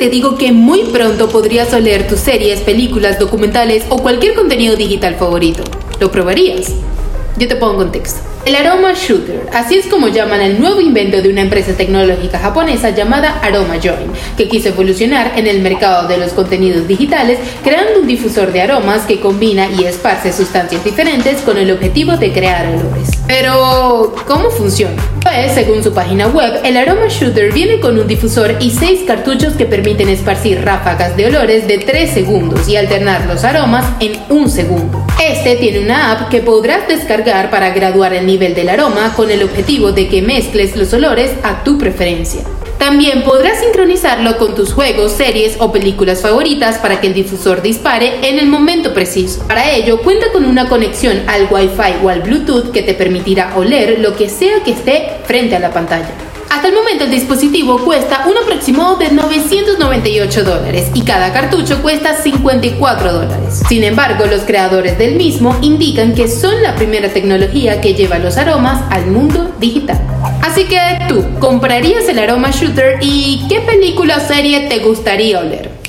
te digo que muy pronto podrías oler tus series, películas, documentales o cualquier contenido digital favorito. ¿Lo probarías? Yo te pongo en contexto. El Aroma Shooter, así es como llaman el nuevo invento de una empresa tecnológica japonesa llamada Aroma Join, que quiso evolucionar en el mercado de los contenidos digitales creando un difusor de aromas que combina y esparce sustancias diferentes con el objetivo de crear olores. Pero, ¿cómo funciona? Según su página web, el Aroma Shooter viene con un difusor y seis cartuchos que permiten esparcir ráfagas de olores de 3 segundos y alternar los aromas en un segundo. Este tiene una app que podrás descargar para graduar el nivel del aroma con el objetivo de que mezcles los olores a tu preferencia. También podrás sincronizarlo con tus juegos, series o películas favoritas para que el difusor dispare en el momento preciso. Para ello, cuenta con una conexión al Wi-Fi o al Bluetooth que te permitirá oler lo que sea que esté frente a la pantalla. Hasta el momento el dispositivo cuesta un aproximado de 998 dólares y cada cartucho cuesta 54 dólares. Sin embargo, los creadores del mismo indican que son la primera tecnología que lleva los aromas al mundo digital. Así que tú, ¿comprarías el aroma shooter y qué película o serie te gustaría oler?